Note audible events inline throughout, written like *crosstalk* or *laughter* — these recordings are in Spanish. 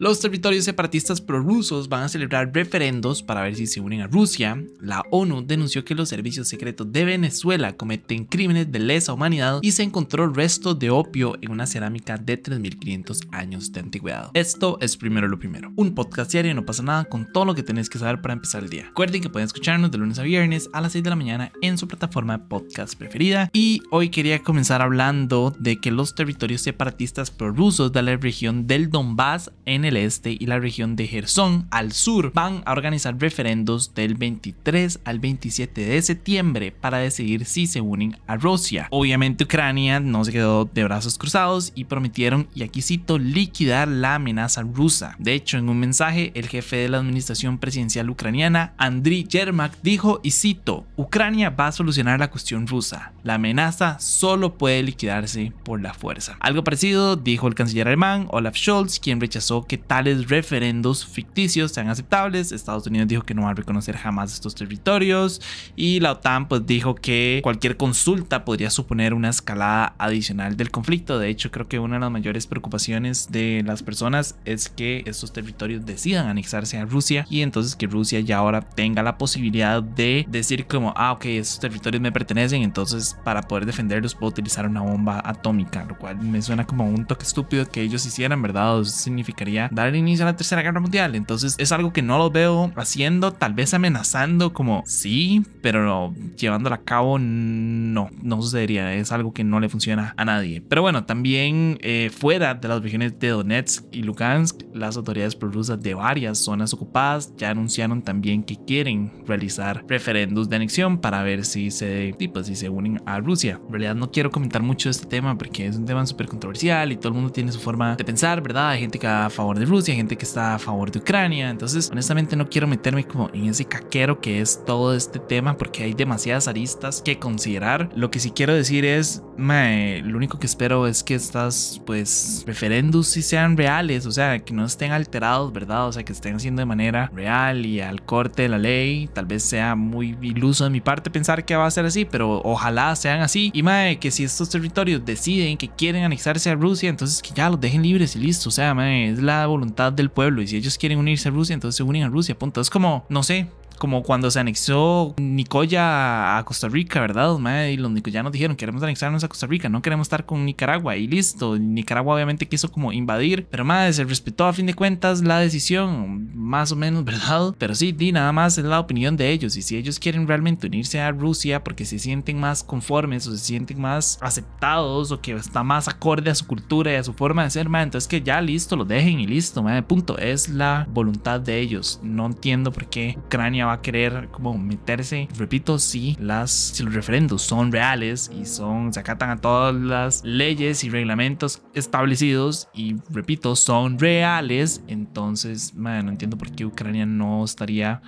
Los territorios separatistas prorrusos van a celebrar referendos para ver si se unen a Rusia. La ONU denunció que los servicios secretos de Venezuela cometen crímenes de lesa humanidad y se encontró restos de opio en una cerámica de 3500 años de antigüedad. Esto es primero lo primero. Un podcast diario no pasa nada con todo lo que tenéis que saber para empezar el día. Recuerden que pueden escucharnos de lunes a viernes a las 6 de la mañana en su plataforma de podcast preferida. Y hoy quería comenzar hablando de que los territorios separatistas prorrusos de la región del Donbass en el el este y la región de Gerson al sur van a organizar referendos del 23 al 27 de septiembre para decidir si se unen a Rusia. Obviamente Ucrania no se quedó de brazos cruzados y prometieron, y aquí cito, liquidar la amenaza rusa. De hecho, en un mensaje, el jefe de la administración presidencial ucraniana, Andriy Yermak, dijo, y cito, Ucrania va a solucionar la cuestión rusa. La amenaza solo puede liquidarse por la fuerza. Algo parecido dijo el canciller alemán Olaf Scholz, quien rechazó que tales referendos ficticios sean aceptables. Estados Unidos dijo que no va a reconocer jamás estos territorios y la OTAN pues dijo que cualquier consulta podría suponer una escalada adicional del conflicto. De hecho, creo que una de las mayores preocupaciones de las personas es que estos territorios decidan anexarse a Rusia y entonces que Rusia ya ahora tenga la posibilidad de decir como, ah, ok, estos territorios me pertenecen, entonces para poder defenderlos puedo utilizar una bomba atómica, lo cual me suena como un toque estúpido que ellos hicieran, ¿verdad? Eso significaría dar inicio a la Tercera Guerra Mundial. Entonces es algo que no lo veo haciendo, tal vez amenazando como sí, pero llevándola a cabo no, no sucedería. Es algo que no le funciona a nadie. Pero bueno, también eh, fuera de las regiones de Donetsk y Lugansk, las autoridades prorrusas de varias zonas ocupadas ya anunciaron también que quieren realizar referendos de anexión para ver si se, pues, si se unen a Rusia. En realidad no quiero comentar mucho este tema porque es un tema súper controversial y todo el mundo tiene su forma de pensar, ¿verdad? Hay gente que a favor de Rusia, gente que está a favor de Ucrania. Entonces, honestamente, no quiero meterme como en ese caquero que es todo este tema porque hay demasiadas aristas que considerar. Lo que sí quiero decir es, lo único que espero es que estas, pues, referendos sí sean reales, o sea, que no estén alterados, ¿verdad? O sea, que estén haciendo de manera real y al corte de la ley. Tal vez sea muy iluso de mi parte pensar que va a ser así, pero ojalá sean así. Y mae, que si estos territorios deciden que quieren anexarse a Rusia, entonces que ya los dejen libres y listo. O sea, mae, es la voluntad del pueblo y si ellos quieren unirse a Rusia, entonces se unen a Rusia, punto. Es como, no sé, como cuando se anexó Nicoya a Costa Rica, ¿verdad? Y los nicoyanos dijeron, queremos anexarnos a Costa Rica, no queremos estar con Nicaragua y listo. Nicaragua obviamente quiso como invadir, pero más se respetó a fin de cuentas la decisión, más o menos, *laughs* ¿verdad? Pero sí, di, nada más es la opinión de ellos y si ellos quieren realmente unirse a Rusia porque se sienten más conformes o se sienten más aceptados o que está más acorde a su cultura y a su forma de ser, man, entonces que ya listo, lo dejen y listo, man, punto. Es la voluntad de ellos. No entiendo por qué Ucrania va a querer como meterse. Repito, si las si los referendos son reales y son se acatan a todas las leyes y reglamentos establecidos y repito, son reales, entonces, man, no entiendo por qué Ucrania no estaría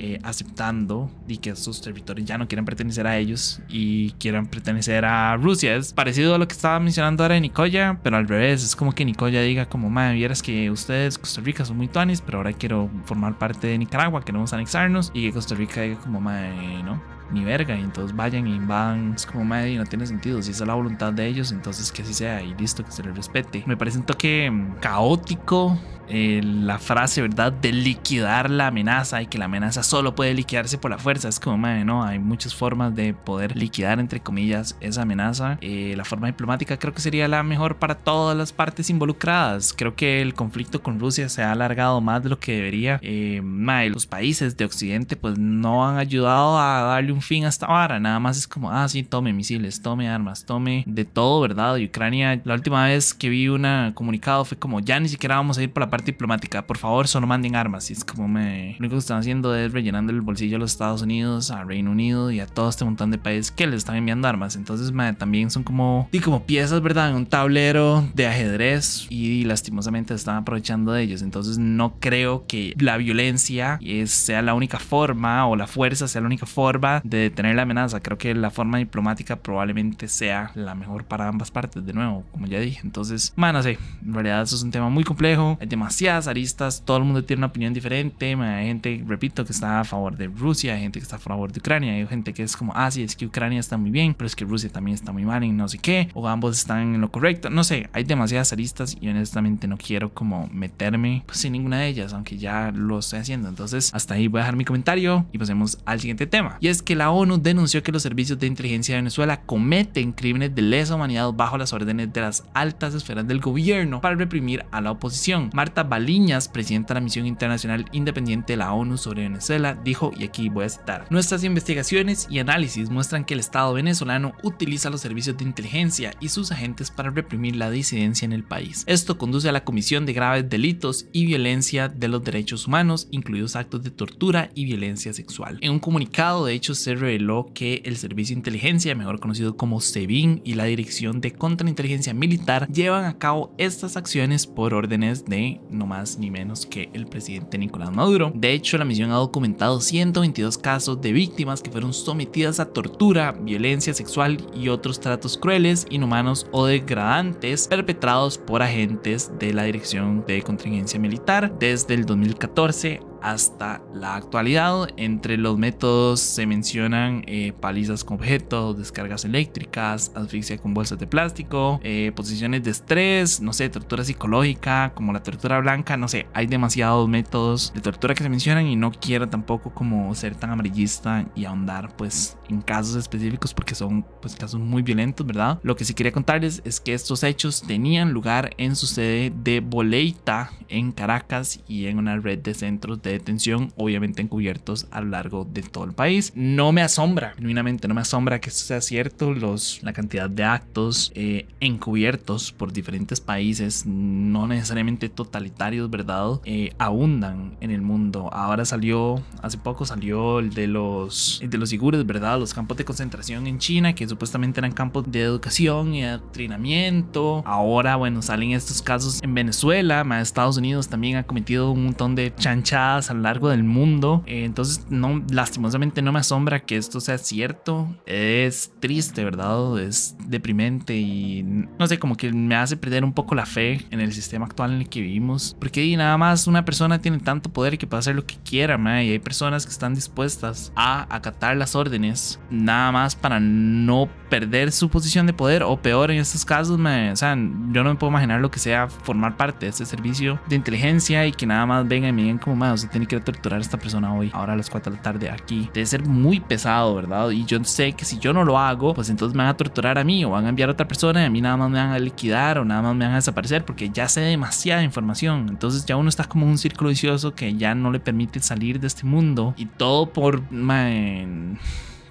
eh, aceptando y que estos territorios ya no quieren pertenecer a ellos y quieran pertenecer a Rusia. Es parecido a lo que estaba mencionando ahora de Nicoya, pero al revés. Es como que Nicoya diga como, madre, vieras que ustedes, Costa Rica, son muy tuanis, pero ahora quiero formar parte de Nicaragua, queremos anexarnos. Y que Costa Rica diga como, madre, no, ni verga. Y entonces vayan y van. Es como, madre, no tiene sentido. Si esa es la voluntad de ellos, entonces que así sea y listo, que se les respete. Me parece un toque mm, caótico eh, la frase, ¿verdad? De liquidar la amenaza y que la amenaza solo puede liquidarse por la fuerza. Es como, madre, no, hay muchas formas de poder liquidar, entre comillas, esa amenaza. Eh, la forma diplomática creo que sería la mejor para todas las partes involucradas. Creo que el conflicto con Rusia se ha alargado más de lo que debería. Eh, los países de Occidente pues no han ayudado a darle un fin a esta vara. Nada más es como, ah, sí, tome misiles, tome armas, tome de todo, ¿verdad? Y Ucrania, la última vez que vi un comunicado fue como, ya ni siquiera vamos a ir por la parte diplomática, por favor, solo manden armas. Y es como me. Lo único que están haciendo es rellenando el bolsillo a los Estados Unidos, a Reino Unido y a todo este montón de países que les están enviando armas. Entonces, también son como. Y como piezas, ¿verdad? En un tablero de ajedrez y, lastimosamente están aprovechando de ellos. Entonces, no creo que la violencia sea la única forma o la fuerza sea la única forma de detener la amenaza. Creo que la forma diplomática probablemente sea la mejor para ambas partes, de nuevo, como ya dije. Entonces, bueno, no sé, en realidad eso es un tema muy complejo, hay demasiadas aristas, todo el mundo tiene una opinión diferente, hay gente, repito, que está a favor de Rusia, hay gente que está a favor de Ucrania, hay gente que es como, ah, sí, es que Ucrania está muy bien, pero es que Rusia también está muy mal y no sé qué, o ambos están en lo correcto, no sé, hay demasiadas aristas y honestamente no quiero como meterme pues, en ninguna de ellas, aunque ya lo estoy haciendo. Entonces, hasta ahí voy a dejar mi comentario y pasemos al siguiente tema. Y es que la ONU denunció que los servicios de inteligencia de Venezuela cometen crímenes de lesa humanidad bajo las órdenes de las altas esferas del gobierno para reprimir a la oposición. Marta Baliñas, presidenta de la Misión Internacional Independiente de la ONU sobre Venezuela, dijo, y aquí voy a citar, nuestras investigaciones y análisis muestran que el Estado venezolano utiliza los servicios de inteligencia y sus agentes para reprimir la disidencia en el país. Esto conduce a la comisión de graves delitos y violencia de los derechos humanos, incluidos actos de tortura y violencia sexual. En un comunicado, de hecho, se reveló que el Servicio de Inteligencia, mejor conocido como SEBIN, y la Dirección de Contrainteligencia Militar llevan a cabo estas acciones por órdenes de no más ni menos que el presidente Nicolás Maduro. De hecho, la misión ha documentado 122 casos de víctimas que fueron sometidas a tortura, violencia sexual y otros tratos crueles, inhumanos o degradantes perpetrados por agentes de la Dirección de Contingencia Militar desde el 2014 hasta la actualidad. Entre los métodos se mencionan eh, palizas con objetos, descargas eléctricas, asfixia con bolsas de plástico, eh, posiciones de estrés, no sé, tortura psicológica, como la tortura blanca, no sé, hay demasiados métodos de tortura que se mencionan y no quiero tampoco como ser tan amarillista y ahondar pues en casos específicos porque son pues casos muy violentos, ¿verdad? Lo que sí quería contarles es que estos hechos tenían lugar en su sede de Boleita en Caracas y en una red de centros de detención, obviamente encubiertos a lo largo de todo el país. No me asombra, genuinamente no me asombra que esto sea cierto. Los, la cantidad de actos eh, encubiertos por diferentes países, no necesariamente totalitarios, ¿verdad? Eh, abundan en el mundo. Ahora salió, hace poco salió el de los, de los sigures, ¿verdad? Los campos de concentración en China, que supuestamente eran campos de educación y adoctrinamiento. Ahora, bueno, salen estos casos en Venezuela, Estados Unidos también ha cometido un montón de chanchadas a lo largo del mundo. Eh, entonces, no, lastimosamente no me asombra que esto sea cierto. Es triste, ¿verdad? Es deprimente y no sé, como que me hace perder un poco la fe en el sistema actual en el que vivimos. Porque nada más una persona tiene tanto poder que puede hacer lo que quiera, y hay personas que están dispuestas a acatar las órdenes nada más para no perder su posición de poder o peor en estos casos, o sea, yo no me puedo imaginar lo que sea formar parte de este servicio de inteligencia y que nada más vengan y me digan como más, tiene que torturar a esta persona hoy, ahora a las 4 de la tarde aquí. Debe ser muy pesado, ¿verdad? Y yo sé que si yo no lo hago, pues entonces me van a torturar a mí o van a enviar a otra persona y a mí nada más me van a liquidar o nada más me van a desaparecer porque ya sé demasiada información. Entonces ya uno está como un círculo vicioso que ya no le permite salir de este mundo y todo por...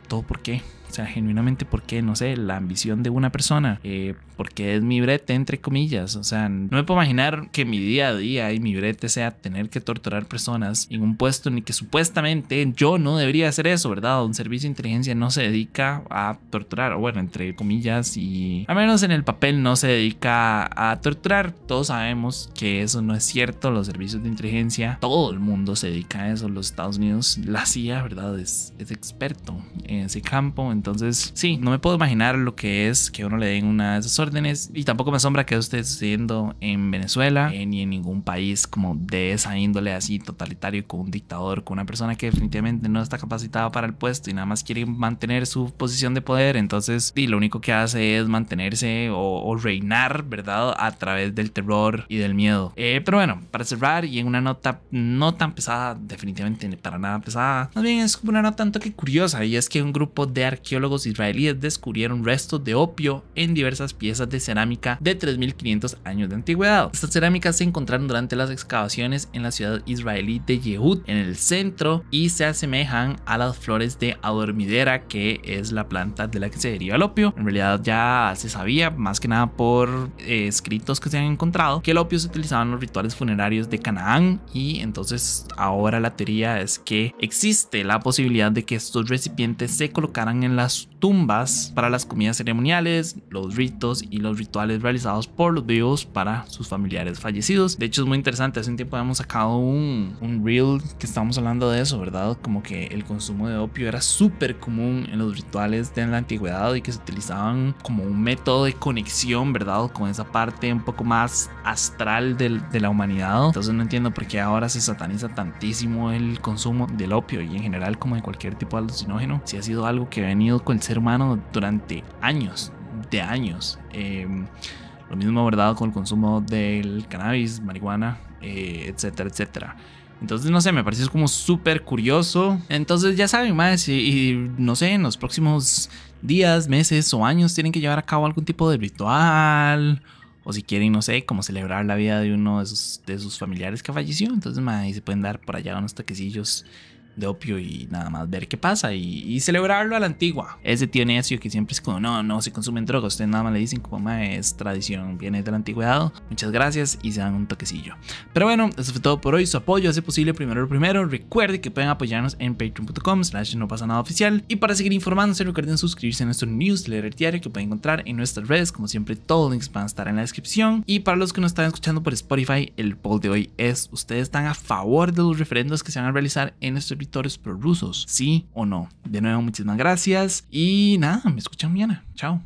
Todo por qué. O sea, genuinamente porque, no sé, la ambición de una persona, eh, porque es mi brete, entre comillas. O sea, no me puedo imaginar que mi día a día y mi brete sea tener que torturar personas en un puesto en el que supuestamente yo no debería hacer eso, ¿verdad? Un servicio de inteligencia no se dedica a torturar, o bueno, entre comillas, y al menos en el papel no se dedica a torturar. Todos sabemos que eso no es cierto. Los servicios de inteligencia, todo el mundo se dedica a eso. Los Estados Unidos, la CIA, ¿verdad? Es, es experto en ese campo. Entonces, sí, no me puedo imaginar lo que es que uno le den una de esas órdenes y tampoco me asombra que esté sucediendo en Venezuela eh, ni en ningún país como de esa índole así totalitario con un dictador, con una persona que definitivamente no está capacitada para el puesto y nada más quiere mantener su posición de poder. Entonces, y lo único que hace es mantenerse o, reinar, ¿verdad? A través del terror y del miedo. Eh, pero bueno, para cerrar y en una nota no tan pesada, definitivamente para nada pesada, más bien es una nota un toque curiosa y es que un grupo de arqueólogos israelíes descubrieron restos de opio en diversas piezas de cerámica de 3500 años de antigüedad. Estas cerámicas se encontraron durante las excavaciones en la ciudad israelí de Yehud, en el centro, y se asemejan a las flores de adormidera, que es la planta de la que se deriva el opio. En realidad ya se sabía, más que nada por eh, escritos que se han encontrado, que el opio se utilizaba en los rituales funerarios de Canaán, y entonces ahora la teoría es que existe la posibilidad de que estos recipientes se colocaran en las tumbas para las comidas ceremoniales, los ritos y los rituales realizados por los vivos para sus familiares fallecidos. De hecho es muy interesante, hace un tiempo hemos sacado un, un reel que estábamos hablando de eso, ¿verdad? Como que el consumo de opio era súper común en los rituales de la antigüedad y que se utilizaban como un método de conexión, ¿verdad? Con esa parte un poco más astral de, de la humanidad. Entonces no entiendo por qué ahora se sataniza tantísimo el consumo del opio y en general como de cualquier tipo de alucinógeno. Si ha sido algo que ha venido con el ser humano durante años, años. Em, lo mismo, ¿verdad? Con el consumo del cannabis, marihuana, eh, etcétera, etcétera. Entonces, no sé, me parece como súper curioso. Entonces, ya saben, más, y, no sé, en los próximos días, meses o años tienen que llevar a cabo algún tipo de ritual. O si quieren, no sé, como celebrar la vida de uno de sus, familiares que falleció. Entonces, más, se pueden dar por allá unos toquecillos de opio y nada más ver qué pasa y, celebrarlo a la antigua. Ese tío necio que siempre es como, no, no, se consumen drogas, ustedes nada más le dicen como, es tradición, viene de la antigüedad. Muchas gracias y se dan un toquecillo. Pero bueno, eso fue todo por hoy. Su apoyo hace posible primero lo primero. Recuerde que pueden apoyarnos en patreon.com slash no pasa nada oficial. Y para seguir informándose, recuerden suscribirse a nuestro newsletter diario que pueden encontrar en nuestras redes. Como siempre, todos los links van a estar en la descripción. Y para los que nos están escuchando por Spotify, el poll de hoy es, ¿ustedes están a favor de los referendos que se van a realizar en nuestro territorios prorrusos, sí o no. De nuevo, muchísimas gracias y nada, me escuchan mañana. Chao.